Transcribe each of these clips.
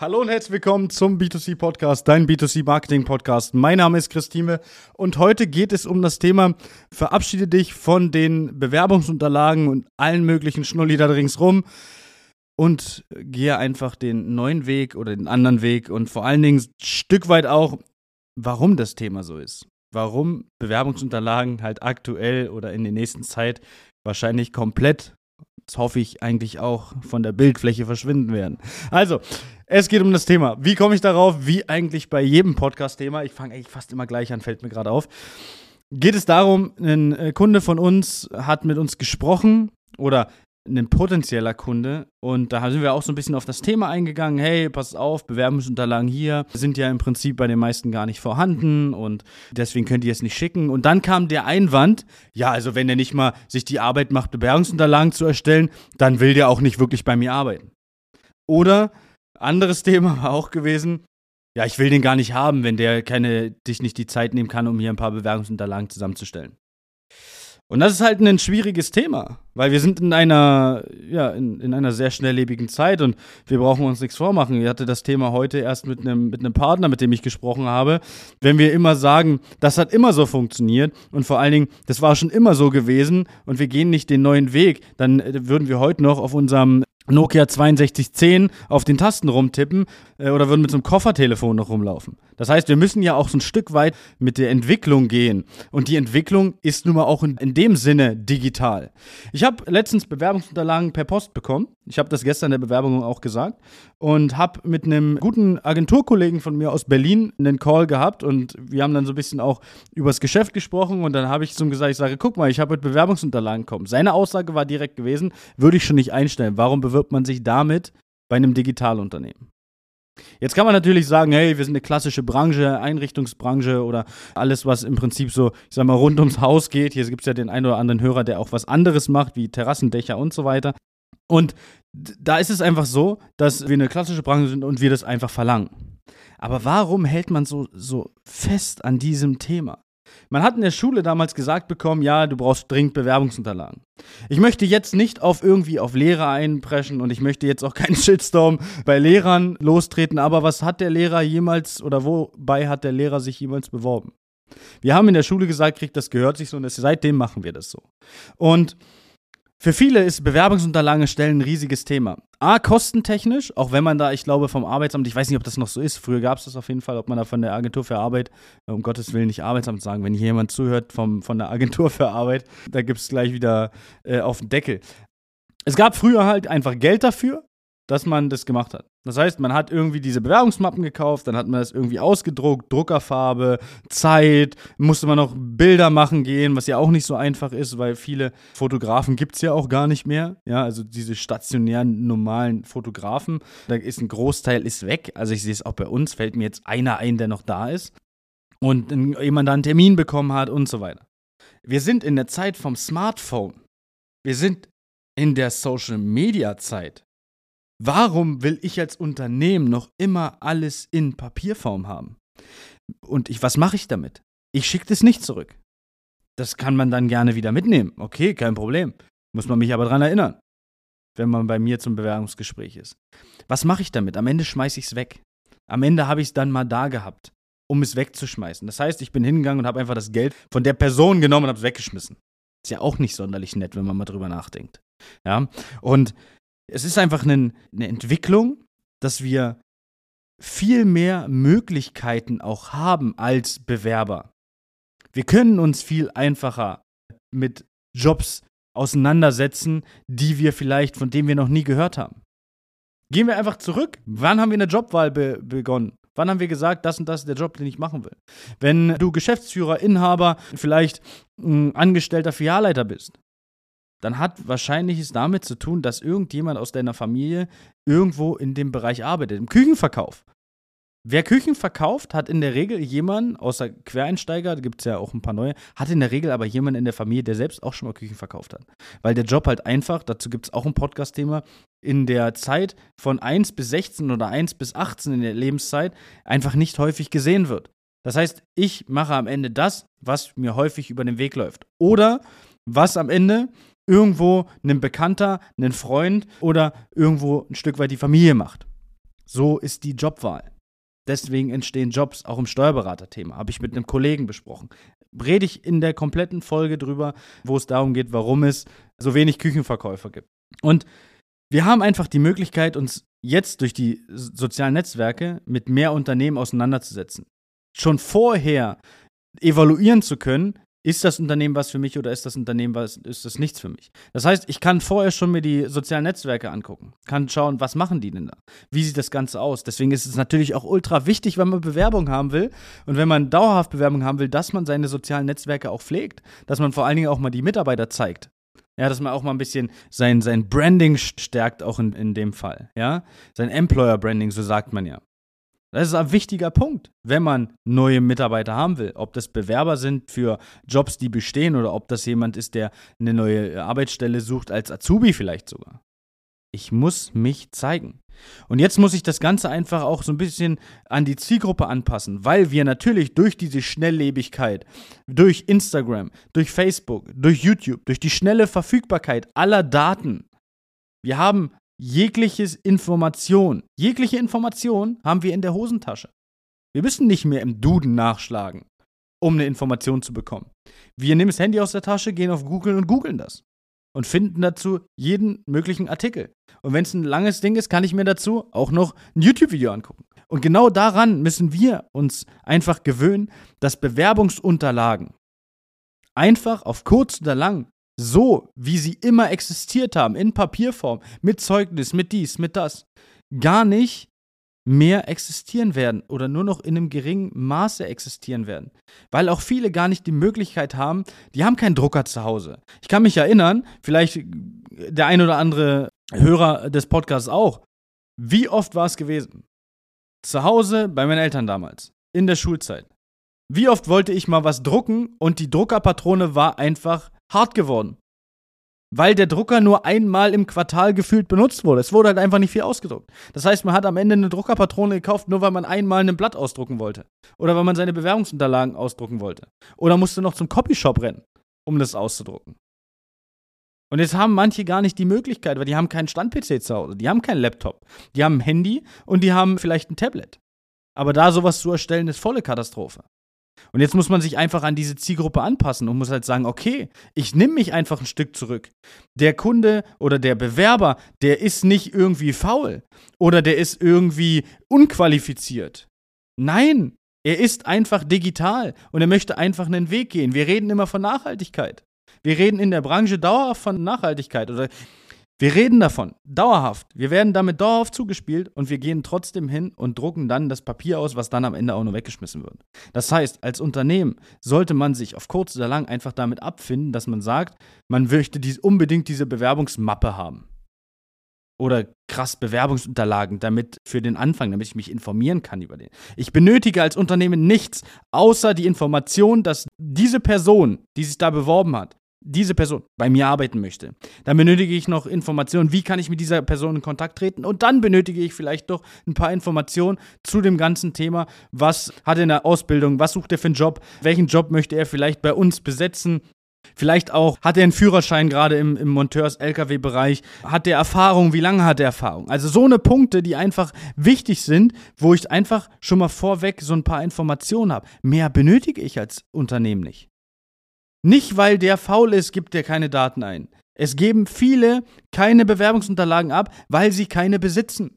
Hallo und herzlich willkommen zum B2C Podcast, dein B2C Marketing Podcast. Mein Name ist Christine und heute geht es um das Thema Verabschiede dich von den Bewerbungsunterlagen und allen möglichen Schnulli da ringsrum und gehe einfach den neuen Weg oder den anderen Weg und vor allen Dingen ein Stück weit auch, warum das Thema so ist. Warum Bewerbungsunterlagen halt aktuell oder in der nächsten Zeit wahrscheinlich komplett das hoffe ich eigentlich auch von der Bildfläche verschwinden werden. Also, es geht um das Thema. Wie komme ich darauf? Wie eigentlich bei jedem Podcast-Thema. Ich fange eigentlich fast immer gleich an, fällt mir gerade auf. Geht es darum, ein äh, Kunde von uns hat mit uns gesprochen oder ein potenzieller Kunde und da sind wir auch so ein bisschen auf das Thema eingegangen. Hey, pass auf, Bewerbungsunterlagen hier sind ja im Prinzip bei den meisten gar nicht vorhanden und deswegen könnt ihr es nicht schicken. Und dann kam der Einwand, ja, also wenn er nicht mal sich die Arbeit macht, Bewerbungsunterlagen zu erstellen, dann will der auch nicht wirklich bei mir arbeiten. Oder anderes Thema war auch gewesen, ja, ich will den gar nicht haben, wenn der keine, dich nicht die Zeit nehmen kann, um hier ein paar Bewerbungsunterlagen zusammenzustellen. Und das ist halt ein schwieriges Thema, weil wir sind in einer, ja, in, in einer sehr schnelllebigen Zeit und wir brauchen uns nichts vormachen. Ich hatte das Thema heute erst mit einem, mit einem Partner, mit dem ich gesprochen habe. Wenn wir immer sagen, das hat immer so funktioniert und vor allen Dingen, das war schon immer so gewesen und wir gehen nicht den neuen Weg, dann äh, würden wir heute noch auf unserem Nokia 6210 auf den Tasten rumtippen äh, oder würden mit so einem Koffertelefon noch rumlaufen. Das heißt, wir müssen ja auch so ein Stück weit mit der Entwicklung gehen. Und die Entwicklung ist nun mal auch in, in dem Sinne digital. Ich habe letztens Bewerbungsunterlagen per Post bekommen. Ich habe das gestern in der Bewerbung auch gesagt. Und habe mit einem guten Agenturkollegen von mir aus Berlin einen Call gehabt. Und wir haben dann so ein bisschen auch über das Geschäft gesprochen. Und dann habe ich zum gesagt, ich sage, guck mal, ich habe mit Bewerbungsunterlagen bekommen. Seine Aussage war direkt gewesen, würde ich schon nicht einstellen. Warum bewirbt man sich damit bei einem Digitalunternehmen? Jetzt kann man natürlich sagen, hey, wir sind eine klassische Branche, Einrichtungsbranche oder alles, was im Prinzip so, ich sag mal, rund ums Haus geht. Hier gibt es ja den einen oder anderen Hörer, der auch was anderes macht, wie Terrassendächer und so weiter. Und da ist es einfach so, dass wir eine klassische Branche sind und wir das einfach verlangen. Aber warum hält man so, so fest an diesem Thema? Man hat in der Schule damals gesagt bekommen, ja, du brauchst dringend Bewerbungsunterlagen. Ich möchte jetzt nicht auf irgendwie auf Lehrer einpreschen und ich möchte jetzt auch keinen Shitstorm bei Lehrern lostreten, aber was hat der Lehrer jemals oder wobei hat der Lehrer sich jemals beworben? Wir haben in der Schule gesagt, kriegt das gehört sich so und seitdem machen wir das so. Und für viele ist Bewerbungsunterlagen stellen ein riesiges Thema. A, kostentechnisch, auch wenn man da, ich glaube, vom Arbeitsamt, ich weiß nicht, ob das noch so ist, früher gab es das auf jeden Fall, ob man da von der Agentur für Arbeit, äh, um Gottes Willen nicht Arbeitsamt sagen, wenn hier jemand zuhört vom, von der Agentur für Arbeit, da gibt es gleich wieder äh, auf den Deckel. Es gab früher halt einfach Geld dafür, dass man das gemacht hat. Das heißt, man hat irgendwie diese Bewerbungsmappen gekauft, dann hat man das irgendwie ausgedruckt, Druckerfarbe, Zeit, musste man noch Bilder machen gehen, was ja auch nicht so einfach ist, weil viele Fotografen gibt es ja auch gar nicht mehr. Ja, also diese stationären, normalen Fotografen, da ist ein Großteil ist weg. Also ich sehe es auch bei uns, fällt mir jetzt einer ein, der noch da ist und jemand da einen Termin bekommen hat und so weiter. Wir sind in der Zeit vom Smartphone. Wir sind in der Social Media Zeit. Warum will ich als Unternehmen noch immer alles in Papierform haben? Und ich, was mache ich damit? Ich schicke das nicht zurück. Das kann man dann gerne wieder mitnehmen. Okay, kein Problem. Muss man mich aber daran erinnern, wenn man bei mir zum Bewerbungsgespräch ist. Was mache ich damit? Am Ende schmeiße ich es weg. Am Ende habe ich es dann mal da gehabt, um es wegzuschmeißen. Das heißt, ich bin hingegangen und habe einfach das Geld von der Person genommen und habe es weggeschmissen. Ist ja auch nicht sonderlich nett, wenn man mal drüber nachdenkt. Ja, und es ist einfach eine, eine Entwicklung, dass wir viel mehr Möglichkeiten auch haben als Bewerber. Wir können uns viel einfacher mit Jobs auseinandersetzen, die wir vielleicht, von denen wir noch nie gehört haben. Gehen wir einfach zurück. Wann haben wir eine Jobwahl be begonnen? Wann haben wir gesagt, das und das ist der Job, den ich machen will? Wenn du Geschäftsführer, Inhaber, vielleicht ein Angestellter Filialleiter bist, dann hat wahrscheinlich es damit zu tun, dass irgendjemand aus deiner Familie irgendwo in dem Bereich arbeitet, im Küchenverkauf. Wer Küchen verkauft, hat in der Regel jemanden, außer Quereinsteiger, da gibt es ja auch ein paar neue, hat in der Regel aber jemanden in der Familie, der selbst auch schon mal Küchen verkauft hat. Weil der Job halt einfach, dazu gibt es auch ein Podcast-Thema, in der Zeit von 1 bis 16 oder 1 bis 18 in der Lebenszeit einfach nicht häufig gesehen wird. Das heißt, ich mache am Ende das, was mir häufig über den Weg läuft. Oder was am Ende irgendwo ein Bekannter, ein Freund oder irgendwo ein Stück weit die Familie macht. So ist die Jobwahl. Deswegen entstehen Jobs, auch im Steuerberaterthema. Habe ich mit einem Kollegen besprochen. Rede ich in der kompletten Folge drüber, wo es darum geht, warum es so wenig Küchenverkäufer gibt. Und wir haben einfach die Möglichkeit, uns jetzt durch die sozialen Netzwerke mit mehr Unternehmen auseinanderzusetzen. Schon vorher evaluieren zu können, ist das Unternehmen was für mich oder ist das Unternehmen was, ist das nichts für mich? Das heißt, ich kann vorher schon mir die sozialen Netzwerke angucken, kann schauen, was machen die denn da? Wie sieht das Ganze aus? Deswegen ist es natürlich auch ultra wichtig, wenn man Bewerbung haben will und wenn man dauerhaft Bewerbung haben will, dass man seine sozialen Netzwerke auch pflegt, dass man vor allen Dingen auch mal die Mitarbeiter zeigt. Ja, dass man auch mal ein bisschen sein, sein Branding stärkt, auch in, in dem Fall. Ja, sein Employer Branding, so sagt man ja. Das ist ein wichtiger Punkt, wenn man neue Mitarbeiter haben will. Ob das Bewerber sind für Jobs, die bestehen, oder ob das jemand ist, der eine neue Arbeitsstelle sucht, als Azubi vielleicht sogar. Ich muss mich zeigen. Und jetzt muss ich das Ganze einfach auch so ein bisschen an die Zielgruppe anpassen, weil wir natürlich durch diese Schnelllebigkeit, durch Instagram, durch Facebook, durch YouTube, durch die schnelle Verfügbarkeit aller Daten, wir haben jegliches Information, jegliche Information haben wir in der Hosentasche. Wir müssen nicht mehr im Duden nachschlagen, um eine Information zu bekommen. Wir nehmen das Handy aus der Tasche, gehen auf Google und googeln das und finden dazu jeden möglichen Artikel. Und wenn es ein langes Ding ist, kann ich mir dazu auch noch ein YouTube-Video angucken. Und genau daran müssen wir uns einfach gewöhnen, dass Bewerbungsunterlagen einfach auf kurz oder lang so, wie sie immer existiert haben, in Papierform, mit Zeugnis, mit dies, mit das, gar nicht mehr existieren werden oder nur noch in einem geringen Maße existieren werden. Weil auch viele gar nicht die Möglichkeit haben, die haben keinen Drucker zu Hause. Ich kann mich erinnern, vielleicht der ein oder andere Hörer des Podcasts auch, wie oft war es gewesen? Zu Hause bei meinen Eltern damals, in der Schulzeit. Wie oft wollte ich mal was drucken und die Druckerpatrone war einfach hart geworden. Weil der Drucker nur einmal im Quartal gefühlt benutzt wurde. Es wurde halt einfach nicht viel ausgedruckt. Das heißt, man hat am Ende eine Druckerpatrone gekauft, nur weil man einmal ein Blatt ausdrucken wollte. Oder weil man seine Bewerbungsunterlagen ausdrucken wollte. Oder musste noch zum Copyshop rennen, um das auszudrucken. Und jetzt haben manche gar nicht die Möglichkeit, weil die haben keinen Stand-PC zu Hause, die haben keinen Laptop, die haben ein Handy und die haben vielleicht ein Tablet. Aber da sowas zu erstellen, ist volle Katastrophe. Und jetzt muss man sich einfach an diese Zielgruppe anpassen und muss halt sagen, okay, ich nehme mich einfach ein Stück zurück. Der Kunde oder der Bewerber, der ist nicht irgendwie faul oder der ist irgendwie unqualifiziert. Nein, er ist einfach digital und er möchte einfach einen Weg gehen. Wir reden immer von Nachhaltigkeit. Wir reden in der Branche dauerhaft von Nachhaltigkeit oder wir reden davon, dauerhaft. Wir werden damit dauerhaft zugespielt und wir gehen trotzdem hin und drucken dann das Papier aus, was dann am Ende auch nur weggeschmissen wird. Das heißt, als Unternehmen sollte man sich auf kurz oder lang einfach damit abfinden, dass man sagt, man möchte dies, unbedingt diese Bewerbungsmappe haben. Oder krass Bewerbungsunterlagen, damit für den Anfang, damit ich mich informieren kann über den. Ich benötige als Unternehmen nichts, außer die Information, dass diese Person, die sich da beworben hat, diese Person bei mir arbeiten möchte, dann benötige ich noch Informationen, wie kann ich mit dieser Person in Kontakt treten und dann benötige ich vielleicht noch ein paar Informationen zu dem ganzen Thema, was hat er in der Ausbildung, was sucht er für einen Job, welchen Job möchte er vielleicht bei uns besetzen, Vielleicht auch, hat er einen Führerschein gerade im, im Monteurs-LKW-Bereich? Hat er Erfahrung? Wie lange hat er Erfahrung? Also so eine Punkte, die einfach wichtig sind, wo ich einfach schon mal vorweg so ein paar Informationen habe. Mehr benötige ich als Unternehmen nicht. Nicht, weil der faul ist, gibt er keine Daten ein. Es geben viele keine Bewerbungsunterlagen ab, weil sie keine besitzen.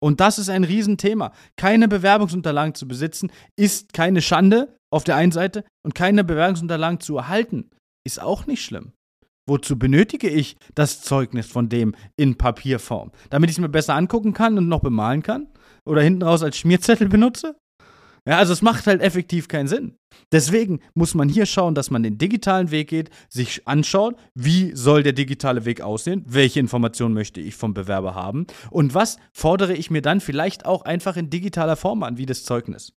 Und das ist ein Riesenthema. Keine Bewerbungsunterlagen zu besitzen ist keine Schande auf der einen Seite und keine Bewerbungsunterlagen zu erhalten ist auch nicht schlimm. Wozu benötige ich das Zeugnis von dem in Papierform? Damit ich es mir besser angucken kann und noch bemalen kann? Oder hinten raus als Schmierzettel benutze? Ja, also es macht halt effektiv keinen Sinn. Deswegen muss man hier schauen, dass man den digitalen Weg geht, sich anschaut, wie soll der digitale Weg aussehen, welche Informationen möchte ich vom Bewerber haben und was fordere ich mir dann vielleicht auch einfach in digitaler Form an, wie das Zeugnis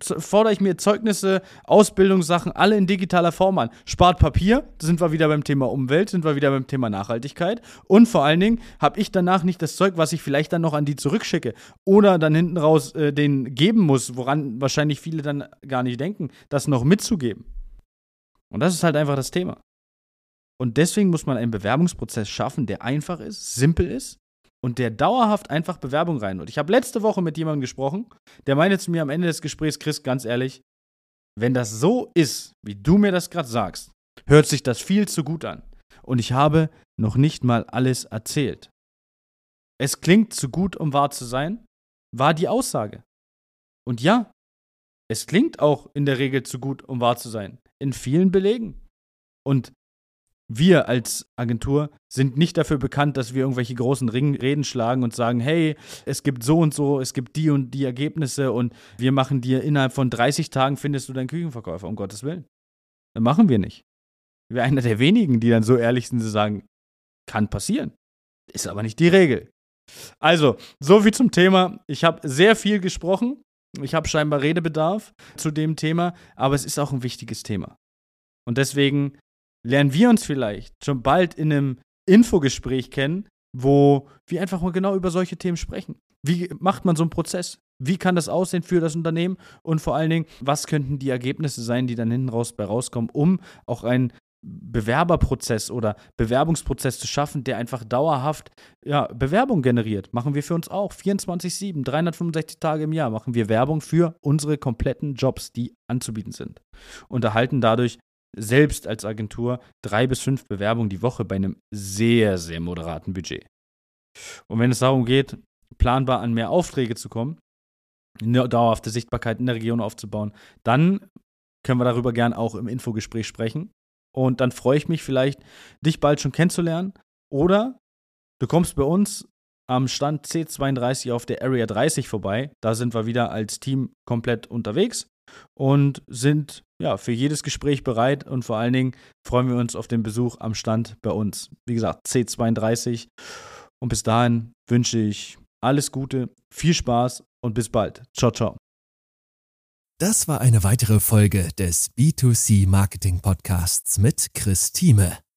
fordere ich mir Zeugnisse, Ausbildungssachen, alle in digitaler Form an. Spart Papier, sind wir wieder beim Thema Umwelt, sind wir wieder beim Thema Nachhaltigkeit. Und vor allen Dingen habe ich danach nicht das Zeug, was ich vielleicht dann noch an die zurückschicke oder dann hinten raus äh, den geben muss, woran wahrscheinlich viele dann gar nicht denken, das noch mitzugeben. Und das ist halt einfach das Thema. Und deswegen muss man einen Bewerbungsprozess schaffen, der einfach ist, simpel ist, und der dauerhaft einfach Bewerbung rein. Und ich habe letzte Woche mit jemandem gesprochen, der meinte zu mir am Ende des Gesprächs, Chris, ganz ehrlich, wenn das so ist, wie du mir das gerade sagst, hört sich das viel zu gut an. Und ich habe noch nicht mal alles erzählt. Es klingt zu gut, um wahr zu sein, war die Aussage. Und ja, es klingt auch in der Regel zu gut, um wahr zu sein. In vielen Belegen. Und wir als Agentur sind nicht dafür bekannt, dass wir irgendwelche großen Reden schlagen und sagen, hey, es gibt so und so, es gibt die und die Ergebnisse und wir machen dir innerhalb von 30 Tagen findest du deinen Küchenverkäufer, um Gottes Willen. Das machen wir nicht. Wir sind einer der wenigen, die dann so ehrlich sind, zu sagen, kann passieren. Ist aber nicht die Regel. Also, so viel zum Thema. Ich habe sehr viel gesprochen. Ich habe scheinbar Redebedarf zu dem Thema, aber es ist auch ein wichtiges Thema. Und deswegen lernen wir uns vielleicht schon bald in einem Infogespräch kennen, wo wir einfach mal genau über solche Themen sprechen. Wie macht man so einen Prozess? Wie kann das aussehen für das Unternehmen? Und vor allen Dingen, was könnten die Ergebnisse sein, die dann hinten raus bei rauskommen, um auch einen Bewerberprozess oder Bewerbungsprozess zu schaffen, der einfach dauerhaft ja, Bewerbung generiert. Machen wir für uns auch. 24-7, 365 Tage im Jahr machen wir Werbung für unsere kompletten Jobs, die anzubieten sind. Und erhalten dadurch selbst als Agentur drei bis fünf Bewerbungen die Woche bei einem sehr, sehr moderaten Budget. Und wenn es darum geht, planbar an mehr Aufträge zu kommen, eine dauerhafte Sichtbarkeit in der Region aufzubauen, dann können wir darüber gern auch im Infogespräch sprechen. Und dann freue ich mich vielleicht, dich bald schon kennenzulernen. Oder du kommst bei uns am Stand C32 auf der Area 30 vorbei. Da sind wir wieder als Team komplett unterwegs und sind ja für jedes Gespräch bereit und vor allen Dingen freuen wir uns auf den Besuch am Stand bei uns. Wie gesagt, C32. Und bis dahin wünsche ich alles Gute, viel Spaß und bis bald. Ciao, ciao. Das war eine weitere Folge des B2C Marketing Podcasts mit Chris Thieme.